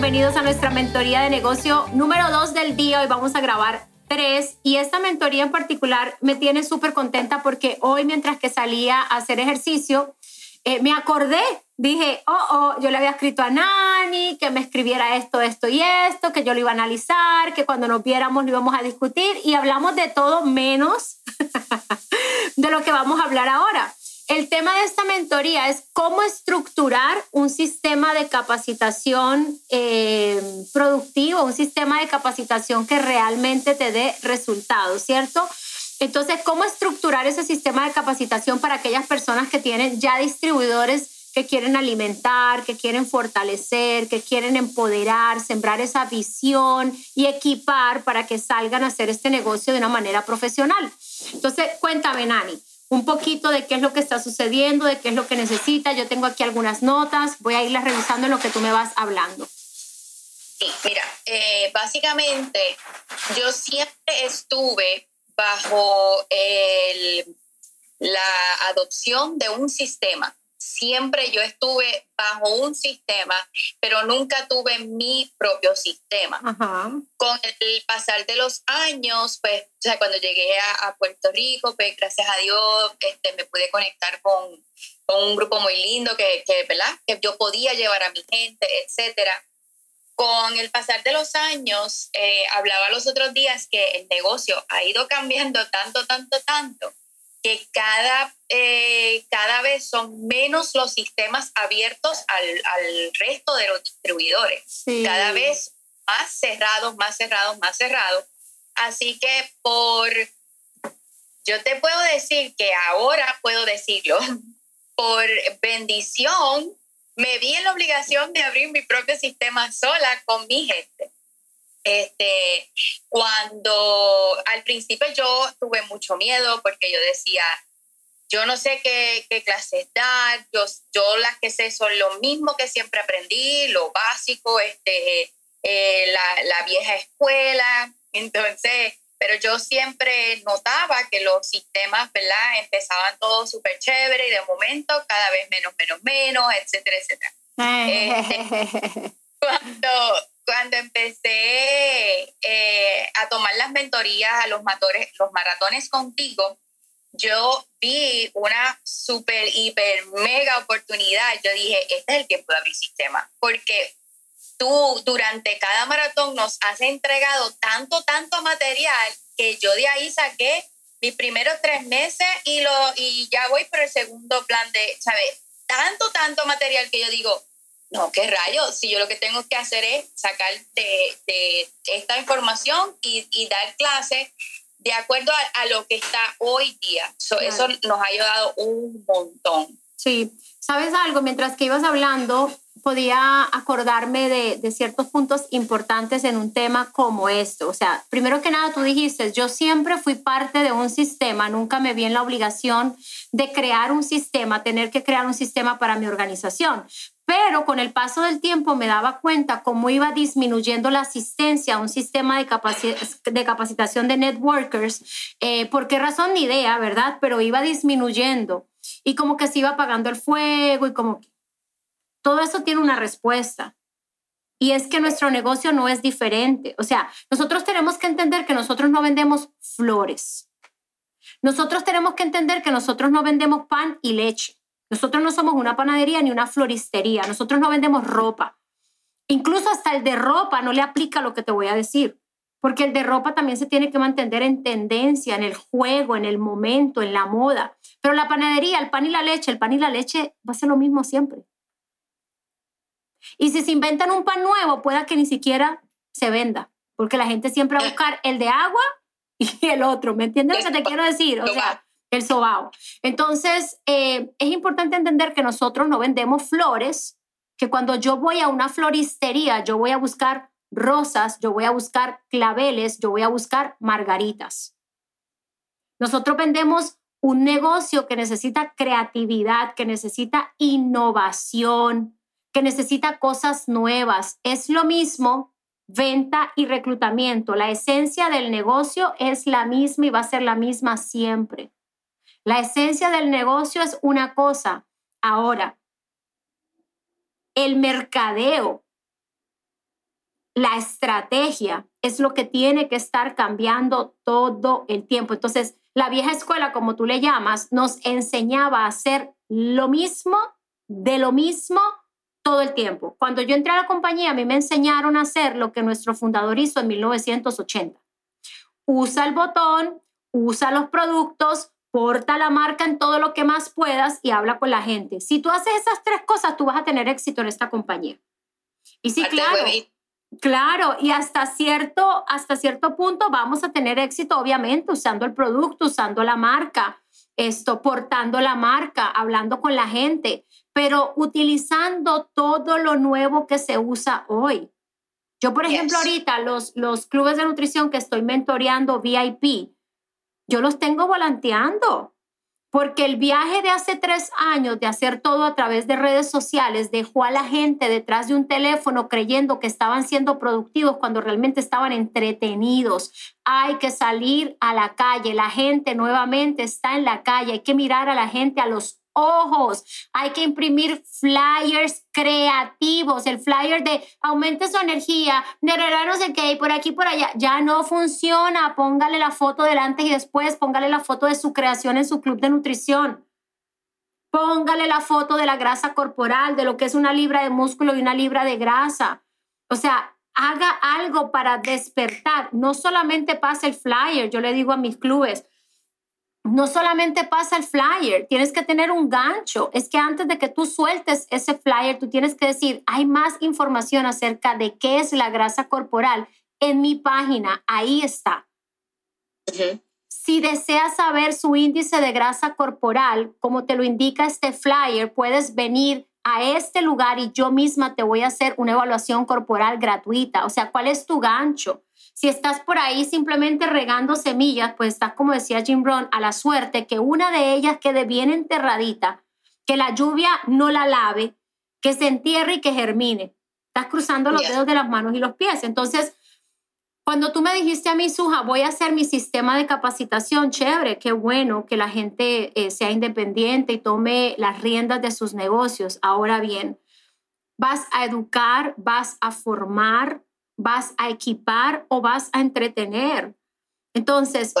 bienvenidos a nuestra mentoría de negocio número 2 del día. Hoy vamos a grabar tres y esta mentoría en particular me tiene súper contenta porque hoy mientras que salía a hacer ejercicio, eh, me acordé, dije, oh, oh, yo le había escrito a Nani que me escribiera esto, esto y esto, que yo lo iba a analizar, que cuando nos viéramos lo íbamos a discutir y hablamos de todo menos de lo que vamos a hablar ahora. El tema de esta mentoría es cómo estructurar un sistema de capacitación eh, productivo, un sistema de capacitación que realmente te dé resultados, ¿cierto? Entonces, ¿cómo estructurar ese sistema de capacitación para aquellas personas que tienen ya distribuidores que quieren alimentar, que quieren fortalecer, que quieren empoderar, sembrar esa visión y equipar para que salgan a hacer este negocio de una manera profesional? Entonces, cuéntame, Nani un poquito de qué es lo que está sucediendo, de qué es lo que necesita. Yo tengo aquí algunas notas, voy a irlas revisando en lo que tú me vas hablando. Sí, mira, eh, básicamente yo siempre estuve bajo la adopción de un sistema siempre yo estuve bajo un sistema, pero nunca tuve mi propio sistema. Con el pasar de los años, pues, o sea, cuando llegué a, Puerto Rico, pues, gracias a Dios, este, me pude conectar con, con un grupo muy lindo que, que, ¿verdad? que yo podía llevar a mi gente, etcétera. Con el pasar de los años, eh, hablaba los otros días que el negocio ha ido cambiando tanto, tanto, tanto, que cada, eh, cada vez son menos los sistemas abiertos al, al resto de los distribuidores. Cada vez más cerrados, más cerrados, más cerrados. Así que por, yo te puedo decir que ahora puedo decirlo, por bendición, me vi en la obligación de abrir mi propio sistema sola con mi gente. Este, cuando al principio yo tuve mucho miedo porque yo decía, yo no sé qué, qué clases dar, yo, yo las que sé son lo mismo que siempre aprendí, lo básico, este, eh, la, la, vieja escuela. Entonces, pero yo siempre notaba que los sistemas, ¿verdad? Empezaban todos súper chévere y de momento cada vez menos, menos, menos, etcétera, etcétera. Este, cuando, cuando empecé eh, a tomar las mentorías a los, matores, los maratones contigo, yo vi una super, hiper, mega oportunidad. Yo dije, este es el tiempo de abrir sistema, porque tú durante cada maratón nos has entregado tanto, tanto material que yo de ahí saqué mis primeros tres meses y, lo, y ya voy por el segundo plan de, ¿sabes? Tanto, tanto material que yo digo, no, qué rayos, si yo lo que tengo que hacer es sacar de, esta información y, dar clases de acuerdo a, lo que está hoy día. Eso nos ha ayudado un montón. Sí, ¿sabes algo? Mientras que ibas hablando, podía acordarme de, de, ciertos puntos importantes en un tema como esto. O sea, primero que nada, tú dijiste, yo siempre fui parte de un sistema, nunca me vi en la obligación de crear un sistema, tener que crear un sistema para mi organización. Pero con el paso del tiempo me daba cuenta cómo iba disminuyendo la asistencia a un sistema de, de capacitación de networkers. Eh, ¿Por qué razón? Ni idea, ¿verdad? Pero iba disminuyendo y como que se iba apagando el fuego y como que todo eso tiene una respuesta. Y es que nuestro negocio no es diferente. O sea, nosotros tenemos que entender que nosotros no vendemos flores. Nosotros tenemos que entender que nosotros no vendemos pan y leche. Nosotros no somos una panadería ni una floristería, nosotros no vendemos ropa. Incluso hasta el de ropa no le aplica lo que te voy a decir, porque el de ropa también se tiene que mantener en tendencia, en el juego, en el momento, en la moda. Pero la panadería, el pan y la leche, el pan y la leche va a ser lo mismo siempre. Y si se inventan un pan nuevo, pueda que ni siquiera se venda, porque la gente siempre va a buscar el de agua y el otro. ¿Me entiendes lo que te quiero decir? O sea, el sobao. Entonces, eh, es importante entender que nosotros no vendemos flores, que cuando yo voy a una floristería, yo voy a buscar rosas, yo voy a buscar claveles, yo voy a buscar margaritas. Nosotros vendemos un negocio que necesita creatividad, que necesita innovación, que necesita cosas nuevas. Es lo mismo venta y reclutamiento. La esencia del negocio es la misma y va a ser la misma siempre. La esencia del negocio es una cosa. Ahora, el mercadeo la estrategia es lo que tiene que estar cambiando todo el tiempo. Entonces, la vieja escuela, como tú le llamas, nos enseñaba a hacer lo mismo, de lo mismo, todo el tiempo. Cuando yo entré a la compañía, a mí me enseñaron a hacer lo que nuestro fundador hizo en 1980. Usa el botón, usa los productos, porta la marca en todo lo que más puedas y habla con la gente. Si tú haces esas tres cosas, tú vas a tener éxito en esta compañía. Y sí, claro, claro, y hasta cierto, hasta cierto punto vamos a tener éxito, obviamente, usando el producto, usando la marca, esto, portando la marca, hablando con la gente, pero utilizando todo lo nuevo que se usa hoy. Yo, por ejemplo, ahorita los, los clubes de nutrición que estoy mentoreando VIP, yo los tengo volanteando, porque el viaje de hace tres años de hacer todo a través de redes sociales dejó a la gente detrás de un teléfono creyendo que estaban siendo productivos cuando realmente estaban entretenidos. Hay que salir a la calle, la gente nuevamente está en la calle, hay que mirar a la gente a los ojos. Hay que imprimir flyers creativos. El flyer de aumente su energía, de no sé qué, por aquí, por allá. Ya no funciona. Póngale la foto delante y después. Póngale la foto de su creación en su club de nutrición. Póngale la foto de la grasa corporal, de lo que es una libra de músculo y una libra de grasa. O sea, haga algo para despertar. No solamente pase el flyer. Yo le digo a mis clubes, no solamente pasa el flyer, tienes que tener un gancho. Es que antes de que tú sueltes ese flyer, tú tienes que decir, hay más información acerca de qué es la grasa corporal en mi página. Ahí está. Si deseas saber su índice de grasa corporal, como te lo indica este flyer, puedes venir a este lugar y yo misma te voy a hacer una evaluación corporal gratuita. O sea, ¿cuál es tu gancho? Si estás por ahí simplemente regando semillas, pues estás, como decía Jim Brown, a la suerte que una de ellas quede bien enterradita, que la lluvia no la lave, que se entierre y que germine. Estás cruzando los dedos de las manos y los pies. Entonces, cuando tú me dijiste a mí, Suja, voy a hacer mi sistema de capacitación, chévere, qué bueno que la gente eh, sea independiente y tome las riendas de sus negocios. Ahora bien, vas a educar, vas a formar, vas a equipar o vas a entretener. Entonces,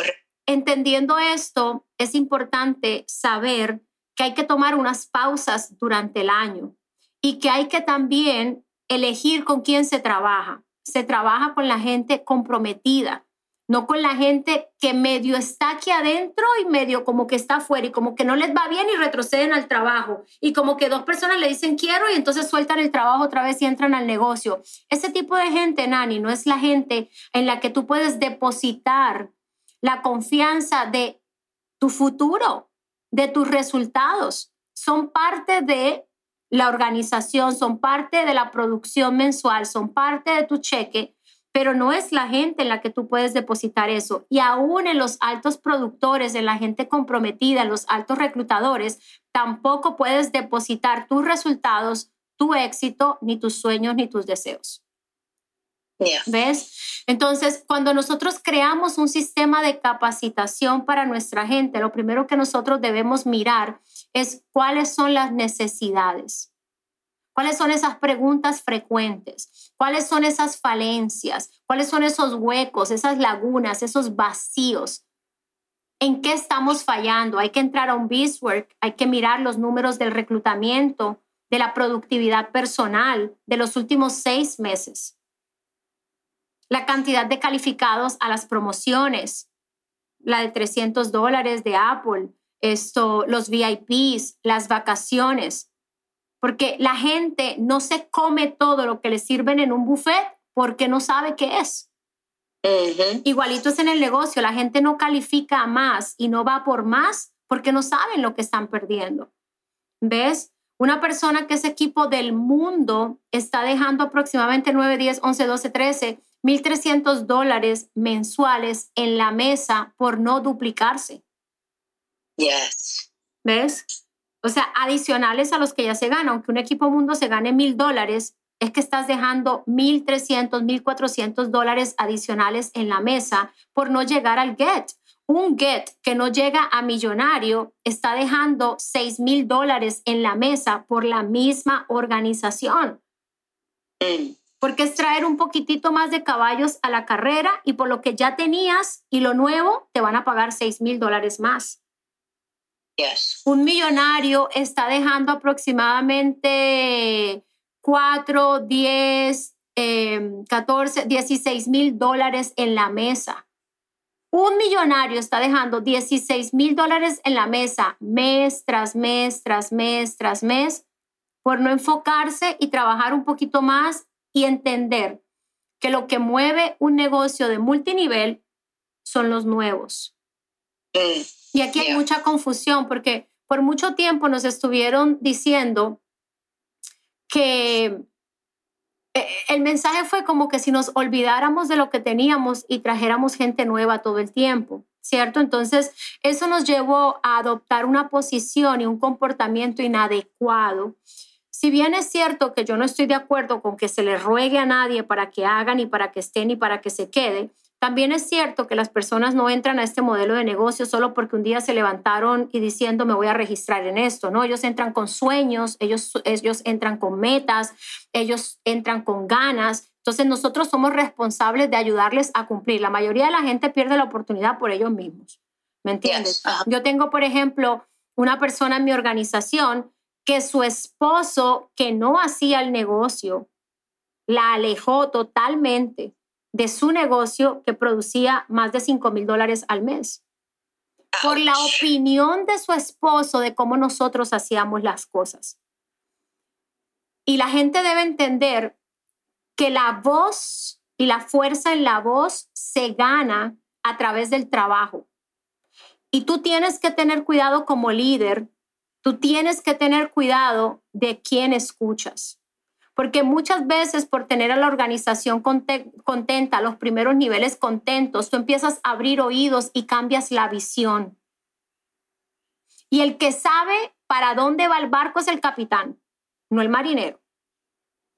entendiendo esto, es importante saber que hay que tomar unas pausas durante el año y que hay que también elegir con quién se trabaja. Se trabaja con la gente comprometida, no con la gente que medio está aquí adentro y medio como que está afuera y como que no les va bien y retroceden al trabajo y como que dos personas le dicen quiero y entonces sueltan el trabajo otra vez y entran al negocio. Ese tipo de gente, Nani, no es la gente en la que tú puedes depositar la confianza de tu futuro, de tus resultados. Son parte de la organización, son parte de la producción mensual, son parte de tu cheque pero no es la gente en la que tú puedes depositar eso. Y aún en los altos productores, en la gente comprometida, en los altos reclutadores, tampoco puedes depositar tus resultados, tu éxito, ni tus sueños, ni tus deseos. ¿Ves? Entonces, cuando nosotros creamos un sistema de capacitación para nuestra gente, lo primero que nosotros debemos mirar es cuáles son las necesidades. ¿Cuáles son esas preguntas frecuentes? ¿Cuáles son esas falencias? ¿Cuáles son esos huecos, esas lagunas, esos vacíos? ¿En qué estamos fallando? Hay que entrar a un BISWORK, hay que mirar los números del reclutamiento, de la productividad personal de los últimos seis meses, la cantidad de calificados a las promociones, la de 300 dólares de Apple, esto, los VIPs, las vacaciones, porque la gente no se come todo lo que le sirven en un buffet porque no sabe qué es. Igualito es en el negocio, la gente no califica más y no va por más porque no saben lo que están perdiendo. ¿Ves? Una persona que es equipo del mundo está dejando aproximadamente 9, 10, 11, 12, 13, 1.300 dólares mensuales en la mesa por no duplicarse. Yes. ¿Ves? O sea, adicionales a los que ya se ganan, aunque un equipo mundo se gane mil dólares, es que estás dejando mil trescientos, mil cuatrocientos dólares adicionales en la mesa por no llegar al get. Un get que no llega a millonario está dejando seis mil dólares en la mesa por la misma organización. porque es traer un poquitito más de caballos a la carrera y por lo que ya tenías y lo nuevo te van a pagar 6 mil dólares más. Un millonario está dejando aproximadamente 4, 10, 14, 16 mil dólares en la mesa. Un millonario está dejando 16 mil dólares en la mesa mes tras mes, tras mes, tras mes, por no enfocarse y trabajar un poquito más y entender que lo que mueve un negocio de multinivel son los nuevos. Mm, y aquí hay mucha confusión porque por mucho tiempo nos estuvieron diciendo que eh, el mensaje fue como que si nos olvidáramos de lo que teníamos y trajéramos gente nueva todo el tiempo, ¿cierto? Entonces, eso nos llevó a adoptar una posición y un comportamiento inadecuado si bien es cierto que yo no estoy de acuerdo con que se le ruegue a nadie para que hagan y para que estén y para que se quede, también es cierto que las personas no entran a este modelo de negocio solo porque un día se levantaron y diciendo me voy a registrar en esto, ¿no? Ellos entran con sueños, ellos, ellos entran con metas, ellos entran con ganas. Entonces nosotros somos responsables de ayudarles a cumplir. La mayoría de la gente pierde la oportunidad por ellos mismos. ¿Me entiendes? Yo tengo, por ejemplo, una persona en mi organización que su esposo, que no hacía el negocio, la alejó totalmente de su negocio que producía más de 5 mil dólares al mes. Por la opinión de su esposo de cómo nosotros hacíamos las cosas. Y la gente debe entender que la voz y la fuerza en la voz se gana a través del trabajo. Y tú tienes que tener cuidado como líder Tú tienes que tener cuidado de quién escuchas, porque muchas veces por tener a la organización contenta, los primeros niveles contentos, tú empiezas a abrir oídos y cambias la visión. Y el que sabe para dónde va el barco es el capitán, no el marinero,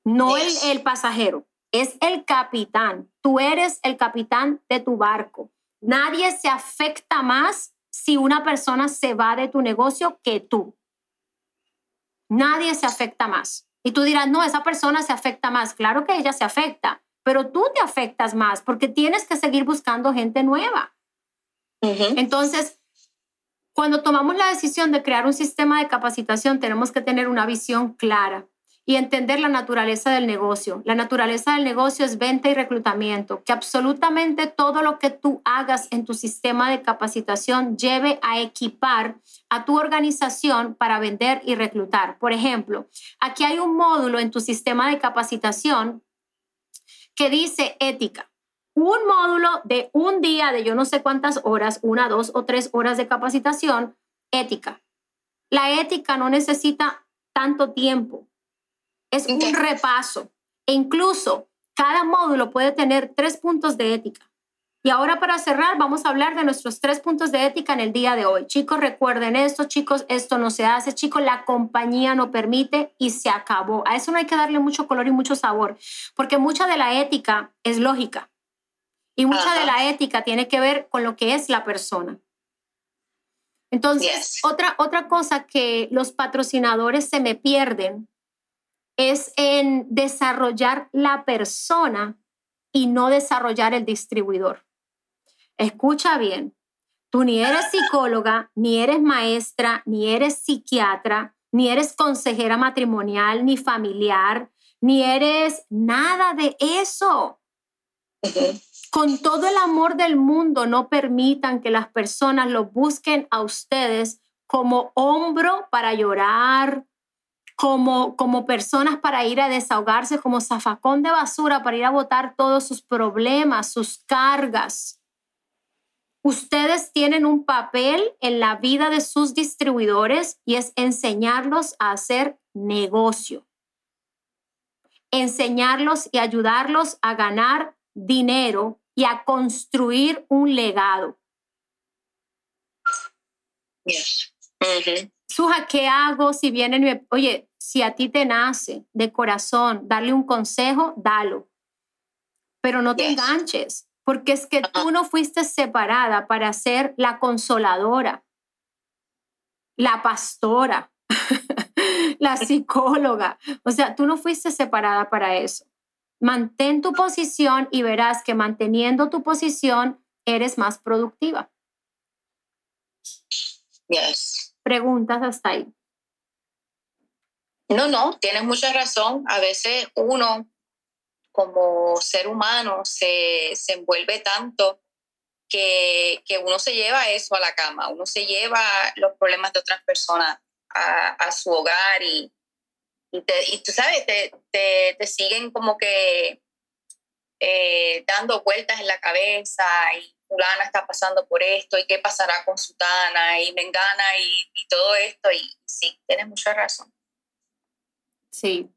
no el, el pasajero, es el capitán. Tú eres el capitán de tu barco. Nadie se afecta más si una persona se va de tu negocio que tú. Nadie se afecta más. Y tú dirás, no, esa persona se afecta más. Claro que ella se afecta, pero tú te afectas más porque tienes que seguir buscando gente nueva. Entonces, cuando tomamos la decisión de crear un sistema de capacitación, tenemos que tener una visión clara y entender la naturaleza del negocio. La naturaleza del negocio es venta y reclutamiento, que absolutamente todo lo que tú hagas en tu sistema de capacitación lleve a equipar a tu organización para vender y reclutar. Por ejemplo, aquí hay un módulo en tu sistema de capacitación que dice ética. Un módulo de un día de yo no sé cuántas horas, una, dos o tres horas de capacitación, ética. La ética no necesita tanto tiempo es un repaso. E incluso cada módulo puede tener tres puntos de ética. Y ahora para cerrar, vamos a hablar de nuestros tres puntos de ética en el día de hoy. Chicos, recuerden esto, chicos, esto no se hace, chicos, la compañía no permite y se acabó. A eso no hay que darle mucho color y mucho sabor, porque mucha de la ética es lógica y mucha de la ética tiene que ver con lo que es la persona. Entonces, otra, otra cosa que los patrocinadores se me pierden es en desarrollar la persona y no desarrollar el distribuidor. Escucha bien, tú ni eres psicóloga, ni eres maestra, ni eres psiquiatra, ni eres consejera matrimonial, ni familiar, ni eres nada de eso. Con todo el amor del mundo, no permitan que las personas lo busquen a ustedes como hombro para llorar, como, como personas para ir a desahogarse, como zafacón de basura para ir a botar todos sus problemas, sus cargas. Ustedes tienen un papel en la vida de sus distribuidores y es enseñarlos a hacer negocio. Enseñarlos y ayudarlos a ganar dinero y a construir un legado. Yes. Suja, ¿qué hago si vienen y oye, si a ti te nace de corazón darle un consejo, dalo. Pero no te enganches, porque es que tú no fuiste separada para ser la consoladora, la pastora, la psicóloga. O sea, tú no fuiste separada para eso. Mantén tu posición y verás que manteniendo tu posición eres más productiva. Yes. Preguntas hasta ahí. No, no, tienes mucha razón. A veces uno como ser humano se, se envuelve tanto que, que, uno se lleva eso a la cama, uno se lleva los problemas de otras personas a, a su hogar y, y, te, y, tú sabes, te, te, te siguen como que eh, dando vueltas en la cabeza y fulana está pasando por esto y qué pasará con Sutana y Mengana y, todo esto y sí, tienes mucha razón. Sí,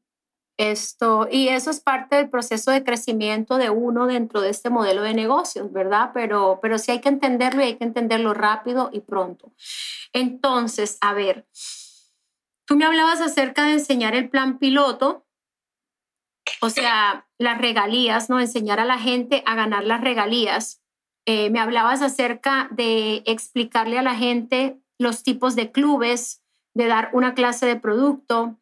esto, y eso es parte del proceso de crecimiento de uno dentro de este modelo de negocios, ¿verdad? Pero, pero sí hay que entenderlo y hay que entenderlo rápido y pronto. Entonces, a ver, tú me hablabas acerca de enseñar el plan piloto, o sea, las regalías, ¿no? Enseñar a la gente a ganar las regalías. Eh, me hablabas acerca de explicarle a la gente los tipos de clubes, de dar una clase de producto,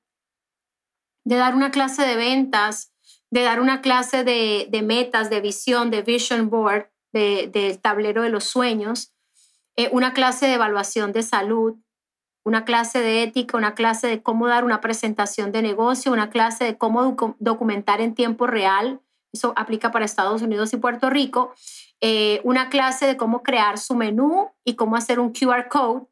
de dar una clase de ventas, de dar una clase de, metas, de visión, de vision board, del tablero de los sueños, eh, una clase de evaluación de salud, una clase de ética, una clase de cómo dar una presentación de negocio, una clase de cómo documentar en tiempo real, eso aplica para Estados Unidos y Puerto Rico, eh, una clase de cómo crear su menú y cómo hacer un QR code,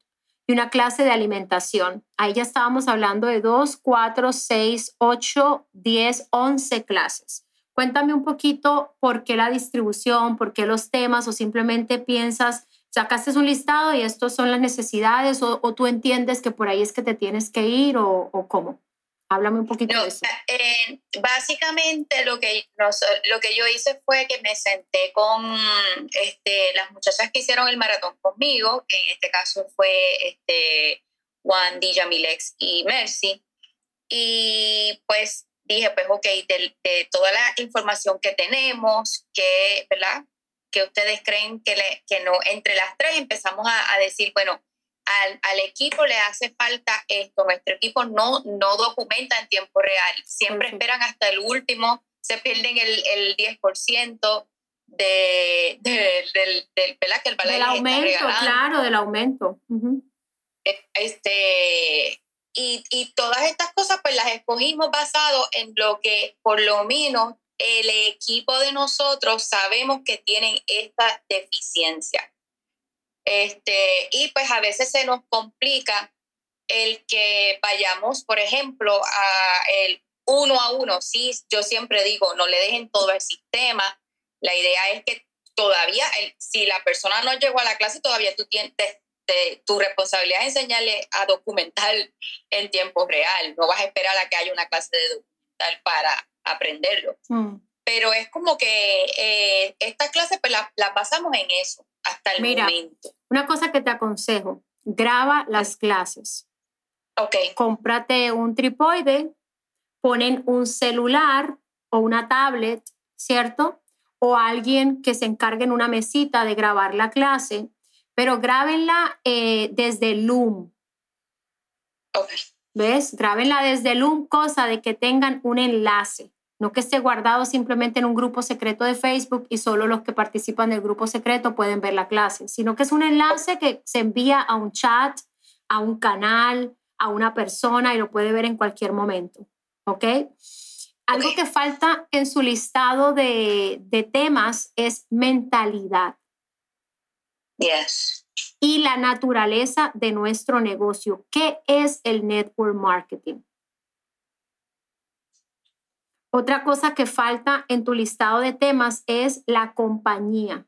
y una clase de alimentación. Ahí ya estábamos hablando de 2, 4, 6, 8, 10, 11 clases. Cuéntame un poquito por qué la distribución, por qué los temas o simplemente piensas, sacaste un listado y estos son las necesidades o, tú entiendes que por ahí es que te tienes que ir o cómo. Háblame un poquito de eso. Eh, básicamente lo que, lo que yo hice fue que me senté con este, las muchachas que hicieron el maratón conmigo, que en este caso fue este, Juan, Yamilex y Mercy. Y pues dije, pues ok, de, toda la información que tenemos, que, ¿verdad? Que ustedes creen que, le, que no, entre las tres empezamos a, a decir, bueno, al, equipo le hace falta esto. Nuestro equipo no, no documenta en tiempo real. Siempre esperan hasta el último, se pierden el, el 10% de, del, del, del aumento, claro, del aumento. Este, y, y, todas estas cosas pues las escogimos basado en lo que por lo menos el equipo de nosotros sabemos que tienen esta deficiencia. Este, y pues a veces se nos complica el que vayamos, por ejemplo, a el uno a uno. Sí, yo siempre digo, no le dejen todo el sistema. La idea es que todavía, si la persona no llegó a la clase, todavía tú tienes, tu responsabilidad es enseñarle a documentar en tiempo real. No vas a esperar a que haya una clase de documental para aprenderlo. Mm. Pero es como que eh, estas clases pues las la pasamos en eso hasta el Mira, momento. Una cosa que te aconsejo, graba las clases. Ok. Cómprate un tripoide, ponen un celular o una tablet, ¿cierto? O alguien que se encargue en una mesita de grabar la clase, pero grábenla eh, desde Loom. Ok. ¿Ves? Grábenla desde Loom, cosa de que tengan un enlace no que esté guardado simplemente en un grupo secreto de Facebook y solo los que participan del grupo secreto pueden ver la clase, sino que es un enlace que se envía a un chat, a un canal, a una persona y lo puede ver en cualquier momento. ¿Ok? Algo que falta en su listado de, de temas es mentalidad. Yes. Y la naturaleza de nuestro negocio. ¿Qué es el network marketing? Otra cosa que falta en tu listado de temas es la compañía.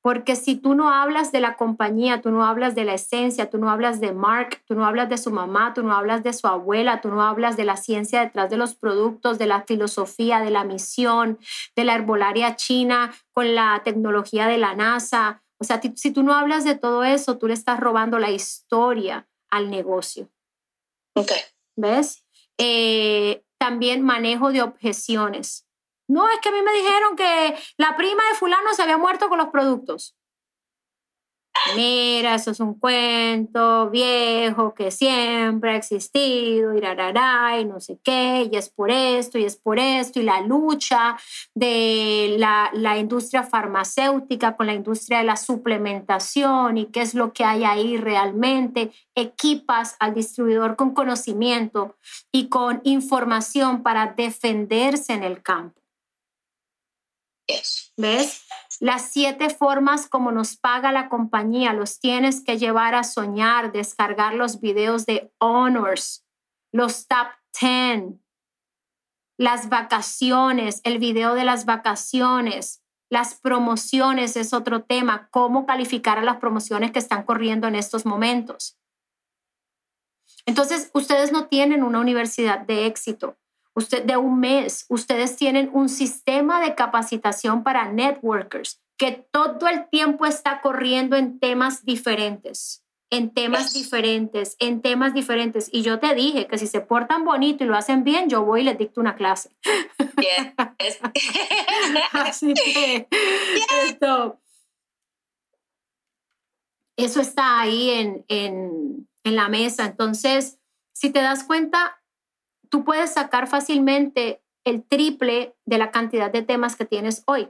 Porque si tú no hablas de la compañía, tú no hablas de la esencia, tú no hablas de Mark, tú no hablas de su mamá, tú no hablas de su abuela, tú no hablas de la ciencia detrás de los productos, de la filosofía, de la misión, de la herbolaria china con la tecnología de la NASA. O sea, si tú no hablas de todo eso, tú le estás robando la historia al negocio. Ok. ¿Ves? Eh, también manejo de objeciones. No, es que a mí me dijeron que la prima de fulano se había muerto con los productos. Mira, eso es un cuento viejo que siempre ha existido, y no sé qué, y es por esto, y es por esto, y la lucha de la, la industria farmacéutica con la industria de la suplementación, y qué es lo que hay ahí realmente, equipas al distribuidor con conocimiento y con información para defenderse en el campo. ¿Ves? Las siete formas como nos paga la compañía los tienes que llevar a soñar, descargar los videos de honors, los top 10, las vacaciones, el video de las vacaciones, las promociones es otro tema, cómo calificar a las promociones que están corriendo en estos momentos. Entonces, ustedes no tienen una universidad de éxito usted de un mes, ustedes tienen un sistema de capacitación para networkers que todo el tiempo está corriendo en temas diferentes, en temas diferentes, en temas diferentes. Y yo te dije que si se portan bonito y lo hacen bien, yo voy y les dicto una clase. Así que eso está ahí en, en, en la mesa. Entonces, si te das cuenta, tú puedes sacar fácilmente el triple de la cantidad de temas que tienes hoy.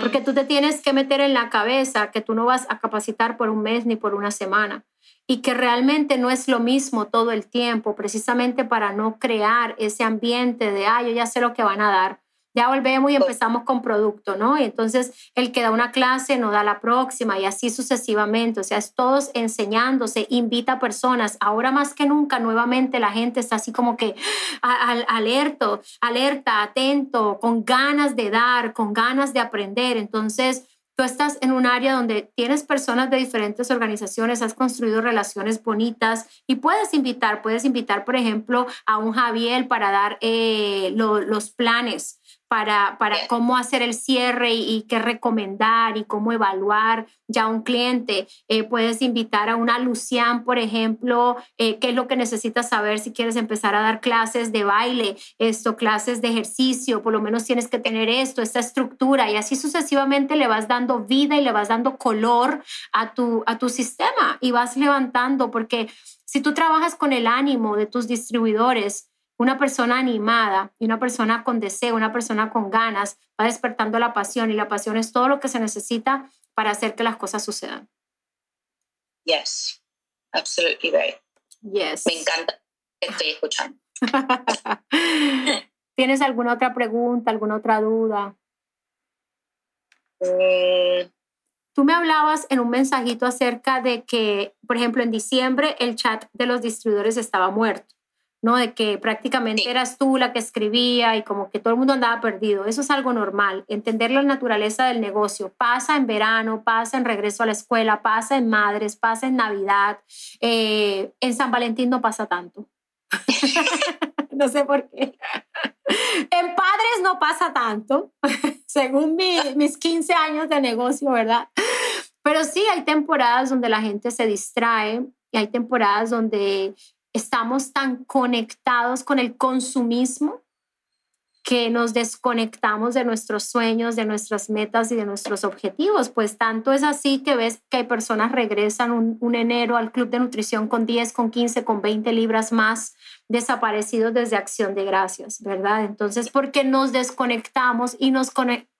Porque tú te tienes que meter en la cabeza que tú no vas a capacitar por un mes ni por una semana y que realmente no es lo mismo todo el tiempo, precisamente para no crear ese ambiente de, ah, yo ya sé lo que van a dar ya volvemos y empezamos con producto, ¿no? Y entonces el que da una clase no da la próxima y así sucesivamente. O sea, es todos enseñándose, invita a personas. Ahora más que nunca, nuevamente la gente está así como que alerto, alerta, atento, con ganas de dar, con ganas de aprender. Entonces, tú estás en un área donde tienes personas de diferentes organizaciones, has construido relaciones bonitas y puedes invitar, puedes invitar, por ejemplo, a un Javier para dar eh, los planes para, para cómo hacer el cierre y, qué recomendar y cómo evaluar ya un cliente. Eh, puedes invitar a una Lucian, por ejemplo, eh, qué es lo que necesitas saber si quieres empezar a dar clases de baile, esto, clases de ejercicio, por lo menos tienes que tener esto, esta estructura y así sucesivamente le vas dando vida y le vas dando color a tu, a tu sistema y vas levantando porque si tú trabajas con el ánimo de tus distribuidores, una persona animada y una persona con deseo, una persona con ganas, va despertando la pasión y la pasión es todo lo que se necesita para hacer que las cosas sucedan. Yes, absolutely right. Yes. Me encanta. Estoy escuchando. ¿Tienes alguna otra pregunta, alguna otra duda? Mm. Tú me hablabas en un mensajito acerca de que, por ejemplo, en diciembre el chat de los distribuidores estaba muerto. ¿No? De que prácticamente eras tú la que escribía y como que todo el mundo andaba perdido. Eso es algo normal. Entender la naturaleza del negocio. Pasa en verano, pasa en regreso a la escuela, pasa en madres, pasa en Navidad. Eh, en San Valentín no pasa tanto. no sé por qué. En padres no pasa tanto, según mis 15 años de negocio, ¿verdad? Pero sí hay temporadas donde la gente se distrae y hay temporadas donde estamos tan conectados con el consumismo que nos desconectamos de nuestros sueños, de nuestras metas y de nuestros objetivos. Pues tanto es así que ves que hay personas regresan un, enero al club de nutrición con 10, con 15, con 20 libras más desaparecidos desde Acción de Gracias, ¿verdad? Entonces, porque nos desconectamos y nos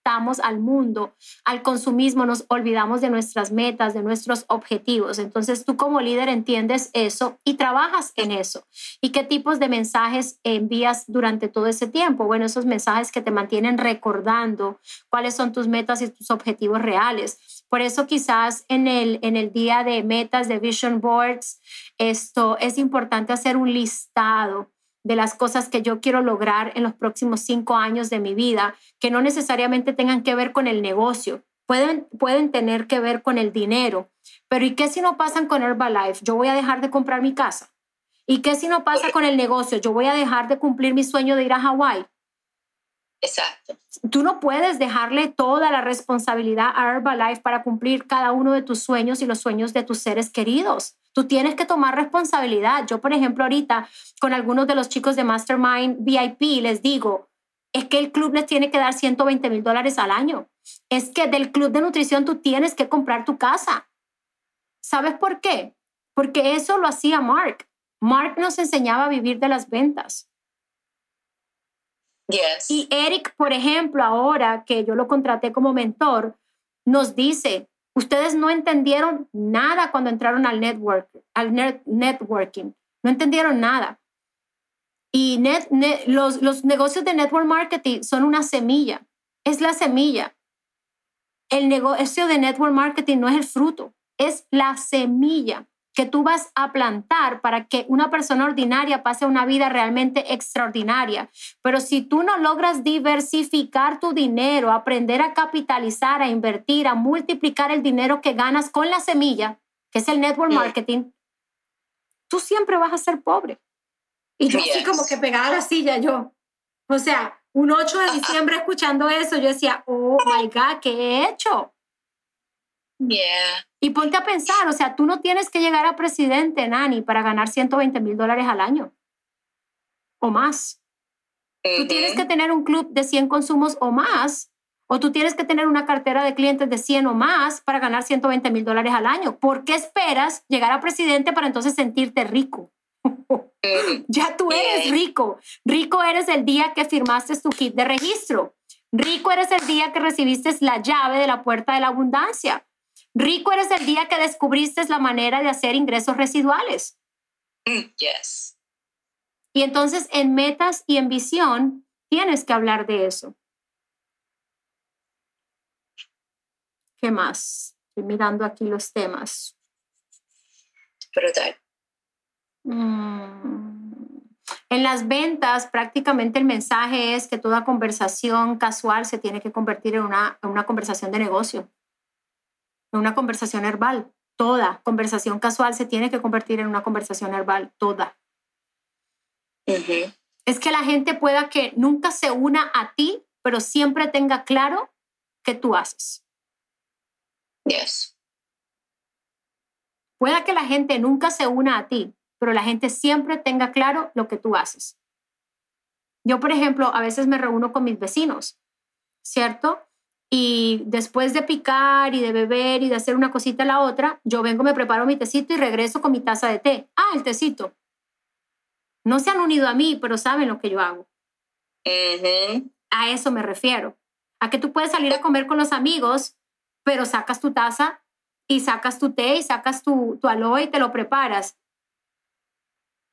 al mundo, al consumismo, nos olvidamos de nuestras metas, de nuestros objetivos. Entonces, tú como líder entiendes eso y trabajas en eso. ¿Y qué tipos de mensajes envías durante todo ese tiempo? Bueno, esos mensajes que te mantienen recordando cuáles son tus metas y tus objetivos reales por eso quizás en el, en el día de metas, de vision boards, esto es importante hacer un listado de las cosas que yo quiero lograr en los próximos cinco años de mi vida, que no necesariamente tengan que ver con el negocio, pueden, pueden tener que ver con el dinero. Pero ¿y qué si no pasan con Herbalife? Yo voy a dejar de comprar mi casa. ¿Y qué si no pasa con el negocio? Yo voy a dejar de cumplir mi sueño de ir a Hawái. Exacto. Tú no puedes dejarle toda la responsabilidad a Herbalife para cumplir cada uno de tus sueños y los sueños de tus seres queridos. Tú tienes que tomar responsabilidad. Yo, por ejemplo, ahorita con algunos de los chicos de Mastermind VIP les digo, es que el club les tiene que dar 120 mil dólares al año. Es que del club de nutrición tú tienes que comprar tu casa. ¿Sabes por qué? Porque eso lo hacía Mark. Mark nos enseñaba a vivir de las ventas. Yes. Y Eric, por ejemplo, ahora que yo lo contraté como mentor, nos dice, ustedes no entendieron nada cuando entraron al, network, al networking, no entendieron nada. Y los negocios de network marketing son una semilla, es la semilla. El negocio de network marketing no es el fruto, es la semilla que tú vas a plantar para que una persona ordinaria pase una vida realmente extraordinaria. Pero si tú no logras diversificar tu dinero, aprender a capitalizar, a invertir, a multiplicar el dinero que ganas con la semilla, que es el network marketing, tú siempre vas a ser pobre. Y yo así como que pegada a la silla, yo. O sea, un 8 de diciembre escuchando eso, yo decía, oh my God, ¿qué he hecho? Yeah. Y ponte a pensar, o sea, tú no tienes que llegar a presidente, Nani, para ganar 120 mil dólares al año o más. Tú tienes que tener un club de 100 consumos o más, o tú tienes que tener una cartera de clientes de 100 o más para ganar 120 mil dólares al año. ¿Por qué esperas llegar a presidente para entonces sentirte rico? ya tú eres rico. Rico eres el día que firmaste tu kit de registro. Rico eres el día que recibiste la llave de la puerta de la abundancia. Rico eres el día que descubriste la manera de hacer ingresos residuales. Mm, yes. Y entonces en metas y en visión tienes que hablar de eso. ¿Qué más? Estoy mirando aquí los temas. Brutal. Mm. En las ventas, prácticamente el mensaje es que toda conversación casual se tiene que convertir en una, en una conversación de negocio una conversación herbal. Toda conversación casual se tiene que convertir en una conversación herbal, toda. Es que la gente pueda que nunca se una a ti, pero siempre tenga claro qué tú haces. Yes. Pueda que la gente nunca se una a ti, pero la gente siempre tenga claro lo que tú haces. Yo, por ejemplo, a veces me reúno con mis vecinos, ¿cierto? Y después de picar y de beber y de hacer una cosita a la otra, yo vengo, me preparo mi tecito y regreso con mi taza de té. Ah, el tecito. No se han unido a mí, pero saben lo que yo hago. A eso me refiero. A que tú puedes salir a comer con los amigos, pero sacas tu taza y sacas tu té y sacas tu, tu aloe y te lo preparas.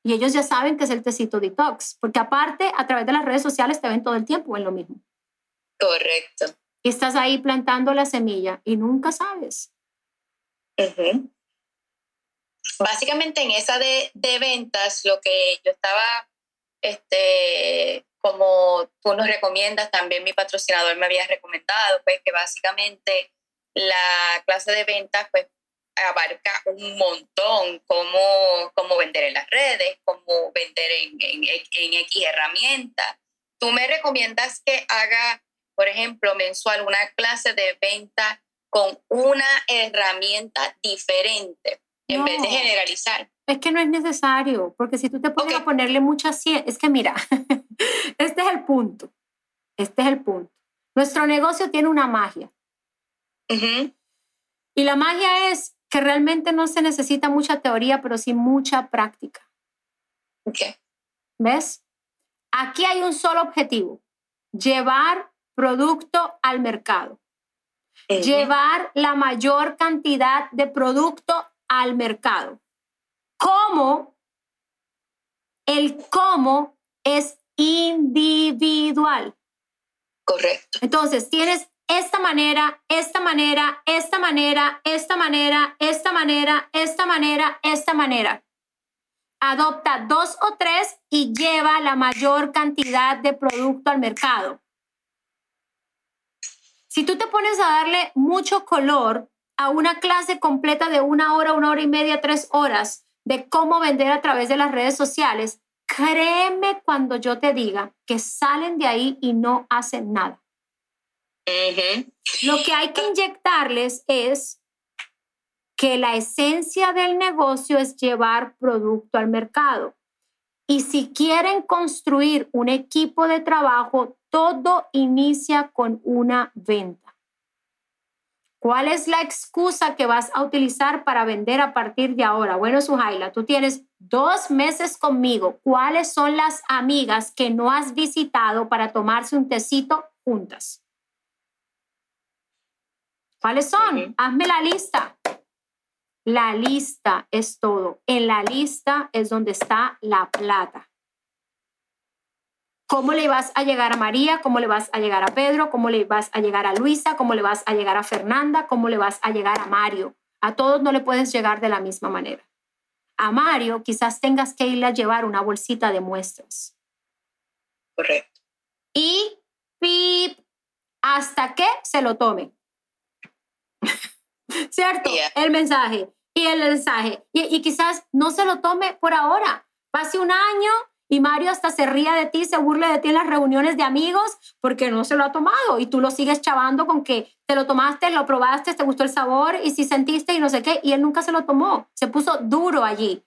Y ellos ya saben que es el tecito detox, porque aparte, a través de las redes sociales te ven todo el tiempo en lo mismo. Correcto estás ahí plantando la semilla y nunca sabes. Básicamente en esa de, de, ventas, lo que yo estaba, este, como tú nos recomiendas, también mi patrocinador me había recomendado, pues que básicamente la clase de ventas, pues abarca un montón, cómo, cómo vender en las redes, cómo vender en, en, en X herramientas. Tú me recomiendas que haga por ejemplo, mensual, una clase de venta con una herramienta diferente en vez de generalizar. Es que no es necesario, porque si tú te pones a ponerle mucha ciencia, es que mira, este es el punto, este es el punto. Nuestro negocio tiene una magia. Y la magia es que realmente no se necesita mucha teoría, pero sí mucha práctica. Okay. ¿Ves? Aquí hay un solo objetivo, llevar producto al mercado. Llevar la mayor cantidad de producto al mercado. ¿Cómo? El cómo es individual. Correcto. Entonces, tienes esta manera, esta manera, esta manera, esta manera, esta manera, esta manera, esta manera. Adopta dos o tres y lleva la mayor cantidad de producto al mercado. Si tú te pones a darle mucho color a una clase completa de una hora, una hora y media, tres horas de cómo vender a través de las redes sociales, créeme cuando yo te diga que salen de ahí y no hacen nada. Lo que hay que inyectarles es que la esencia del negocio es llevar producto al mercado. Y si quieren construir un equipo de trabajo, todo inicia con una venta. ¿Cuál es la excusa que vas a utilizar para vender a partir de ahora? Bueno, Sujaila, tú tienes dos meses conmigo. ¿Cuáles son las amigas que no has visitado para tomarse un tecito juntas? ¿Cuáles son? Hazme la lista. La lista es todo. En la lista es donde está la plata. ¿Cómo le vas a llegar a María? ¿Cómo le vas a llegar a Pedro? ¿Cómo le vas a llegar a Luisa? ¿Cómo le vas a llegar a Fernanda? ¿Cómo le vas a llegar a Mario? A todos no le puedes llegar de la misma manera. A Mario quizás tengas que irle a llevar una bolsita de muestras. Correcto. Y pip, hasta que se lo tome. ¿Cierto? El mensaje y el mensaje. Y, y, quizás no se lo tome por ahora. Pase un año y Mario hasta se ría de ti, se burla de ti en las reuniones de amigos porque no se lo ha tomado y tú lo sigues chavando con que te lo tomaste, lo probaste, te gustó el sabor y si sentiste y no sé qué, y él nunca se lo tomó, se puso duro allí.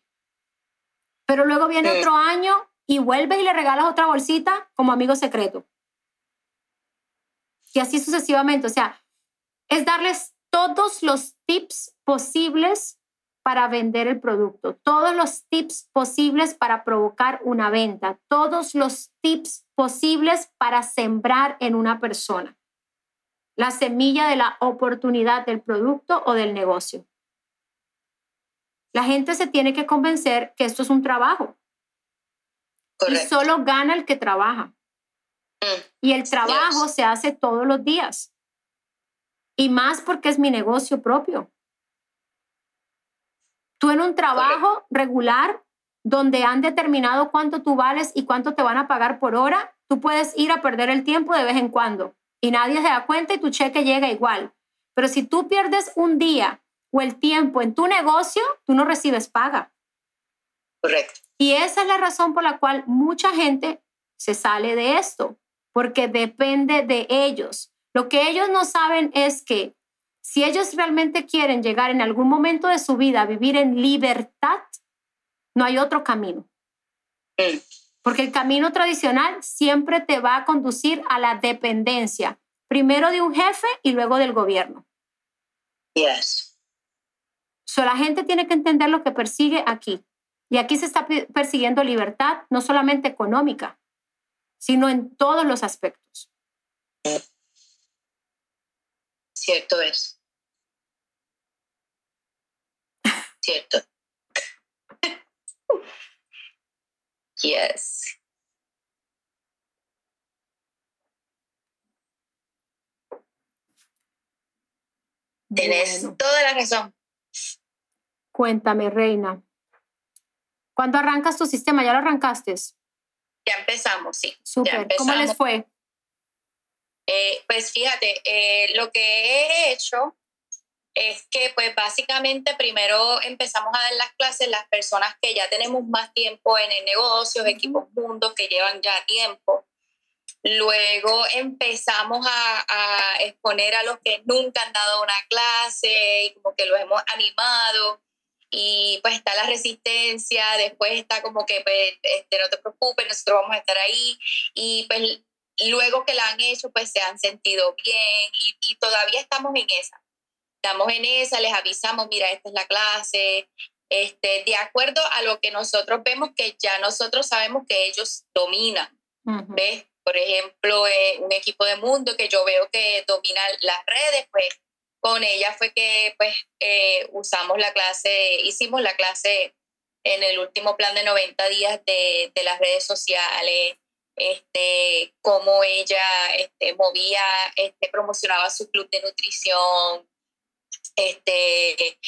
Pero luego viene otro año y vuelves y le regalas otra bolsita como amigo secreto. Y así sucesivamente, o sea, es darles todos los tips posibles para vender el producto, todos los tips posibles para provocar una venta, todos los tips posibles para sembrar en una persona la semilla de la oportunidad del producto o del negocio. La gente se tiene que convencer que esto es un trabajo. Y solo gana el que trabaja. Mm. Y el trabajo se hace todos los días. Y más porque es mi negocio propio. Tú en un trabajo regular donde han determinado cuánto tú vales y cuánto te van a pagar por hora, tú puedes ir a perder el tiempo de vez en cuando y nadie se da cuenta y tu cheque llega igual. Pero si tú pierdes un día o el tiempo en tu negocio, tú no recibes paga. Correcto. Y esa es la razón por la cual mucha gente se sale de esto, porque depende de ellos. Lo que ellos no saben es que si ellos realmente quieren llegar en algún momento de su vida a vivir en libertad, no hay otro camino. Porque el camino tradicional siempre te va a conducir a la dependencia, primero de un jefe y luego del gobierno. Yes. So, la gente tiene que entender lo que persigue aquí. Y aquí se está persiguiendo libertad, no solamente económica, sino en todos los aspectos. Cierto es. Cierto. yes. Tienes toda la razón. Cuéntame, Reina. ¿Cuándo arrancas tu sistema? ¿Ya lo arrancaste? Ya empezamos, sí. Súper. ¿Cómo les fue? Eh, pues fíjate, eh, lo que he hecho es que pues básicamente primero empezamos a dar las clases las personas que ya tenemos más tiempo en el negocio, equipos mundos que llevan ya tiempo. Luego empezamos a, a, exponer a los que nunca han dado una clase y como que los hemos animado. Y pues está la resistencia, después está como que pues, este, no te preocupes, nosotros vamos a estar ahí. Y pues luego que la han hecho, pues se han sentido bien y, todavía estamos en esa. Estamos en esa, les avisamos, mira, esta es la clase, este, de acuerdo a lo que nosotros vemos que ya nosotros sabemos que ellos dominan. ¿Ves? Por ejemplo, eh, un equipo de mundo que yo veo que domina las redes, pues con ella fue que pues eh, usamos la clase, hicimos la clase en el último plan de 90 días de, de las redes sociales, este, cómo ella este, movía, este, promocionaba su club de nutrición, este,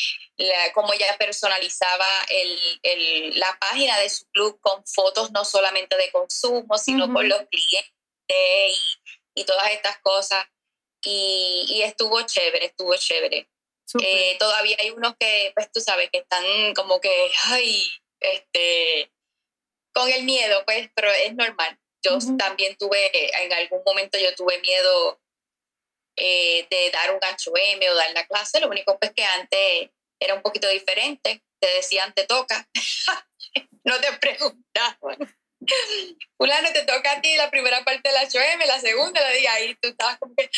cómo ella personalizaba el, la página de su club con fotos no solamente de consumo, sino con los clientes y, todas estas cosas. Y, estuvo chévere, estuvo chévere. Eh, todavía hay unos que, pues tú sabes, que están como que, ay, este, con el miedo, pues, pero es normal. Yo también tuve, en algún momento yo tuve miedo eh, de dar un HM o dar la clase, lo único pues que antes era un poquito diferente, te decían te toca, no te preguntaban. no te toca a ti la primera parte del HM, la segunda, la día ahí tú estabas como que...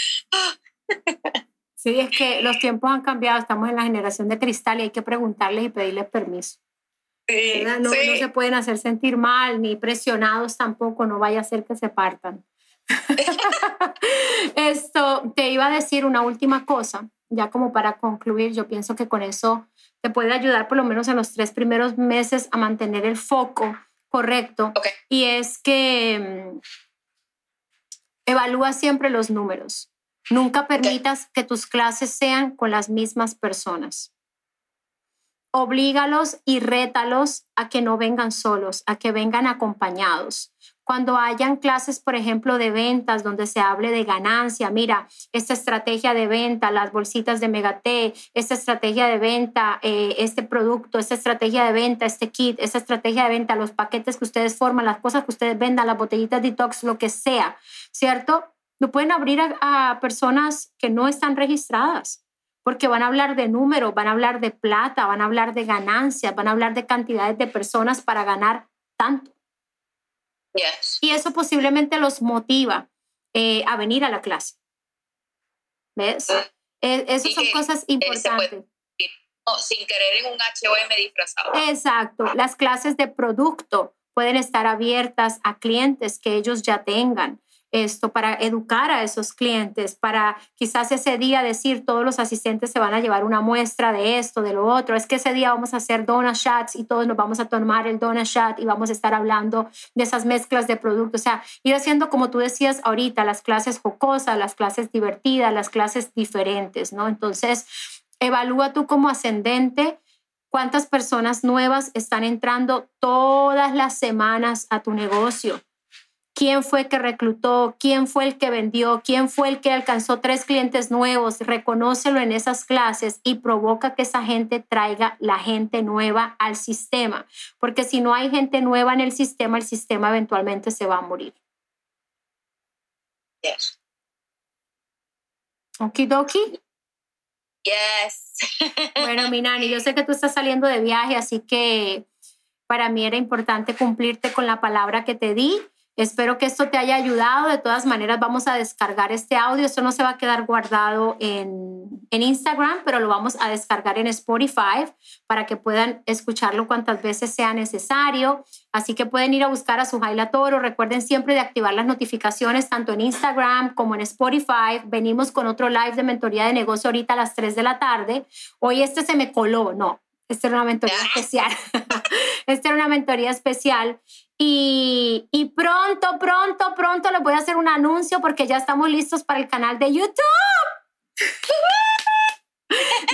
Sí, es que los tiempos han cambiado, estamos en la generación de cristal y hay que preguntarles y pedirles permiso. no, no se pueden hacer sentir mal ni presionados tampoco, no vaya a ser que se partan. Esto, te iba a decir una última cosa, ya como para concluir, yo pienso que con eso te puede ayudar por lo menos en los tres primeros meses a mantener el foco correcto. Y es que mm, evalúa siempre los números. Nunca permitas que tus clases sean con las mismas personas. Oblígalos y rétalos a que no vengan solos, a que vengan acompañados cuando hayan clases, por ejemplo, de ventas donde se hable de ganancia, mira, esta estrategia de venta, las bolsitas de Megate, esta estrategia de venta, eh, este producto, esta estrategia de venta, este kit, esta estrategia de venta, los paquetes que ustedes forman, las cosas que ustedes vendan, las botellitas detox, lo que sea, ¿cierto? No pueden abrir a, a personas que no están registradas porque van a hablar de números, van a hablar de plata, van a hablar de ganancias, van a hablar de cantidades de personas para ganar tanto. Y eso posiblemente los motiva eh, a venir a la clase. ¿Ves? Ah. E, esas son cosas importantes. sin querer en un HOM disfrazado. Exacto. Las clases de producto pueden estar abiertas a clientes que ellos ya tengan esto, para educar a esos clientes, para quizás ese día decir todos los asistentes se van a llevar una muestra de esto, de lo otro, es que ese día vamos a hacer donut shots y todos nos vamos a tomar el donut shot y vamos a estar hablando de esas mezclas de productos, o sea, ir haciendo como tú decías ahorita, las clases jocosas, las clases divertidas, las clases diferentes, ¿no? Entonces, evalúa tú como ascendente cuántas personas nuevas están entrando todas las semanas a tu negocio quién fue que reclutó, quién fue el que vendió, quién fue el que alcanzó tres clientes nuevos, reconócelo en esas clases y provoca que esa gente traiga la gente nueva al sistema, porque si no hay gente nueva en el sistema, el sistema eventualmente se va a morir. Yes. Okidoki. Yes. bueno, Minani, yo sé que tú estás saliendo de viaje, así que para mí era importante cumplirte con la palabra que te di. Espero que esto te haya ayudado. De todas maneras, vamos a descargar este audio. Esto no se va a quedar guardado en, en, Instagram, pero lo vamos a descargar en Spotify para que puedan escucharlo cuantas veces sea necesario. Así que pueden ir a buscar a su Jaila Toro. Recuerden siempre de activar las notificaciones tanto en Instagram como en Spotify. Venimos con otro live de mentoría de negocio ahorita a las 3 de la tarde. Hoy este se me coló, no. Esta era una mentoría especial. Esta era una mentoría especial. Y, y, pronto, pronto, pronto les voy a hacer un anuncio porque ya estamos listos para el canal de YouTube.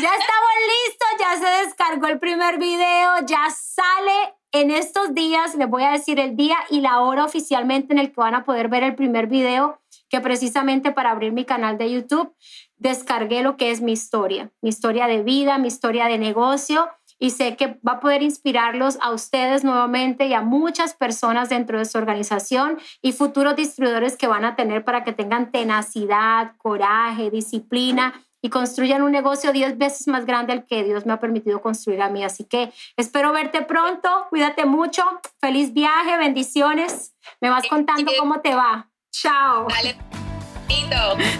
ya estamos listos, ya se descargó el primer video, ya sale en estos días, les voy a decir el día y la hora oficialmente en el que van a poder ver el primer video, que precisamente para abrir mi canal de YouTube descargué lo que es mi historia, mi historia de vida, mi historia de negocio y sé que va a poder inspirarlos a ustedes nuevamente y a muchas personas dentro de su organización y futuros distribuidores que van a tener para que tengan tenacidad, coraje, disciplina y construyan un negocio 10 veces más grande al que Dios me ha permitido construir a mí. Así que espero verte pronto, cuídate mucho, feliz viaje, bendiciones. Me vas contando cómo te va. Chao. Dale,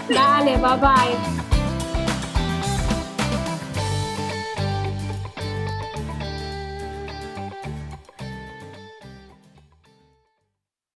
Dale, bye bye.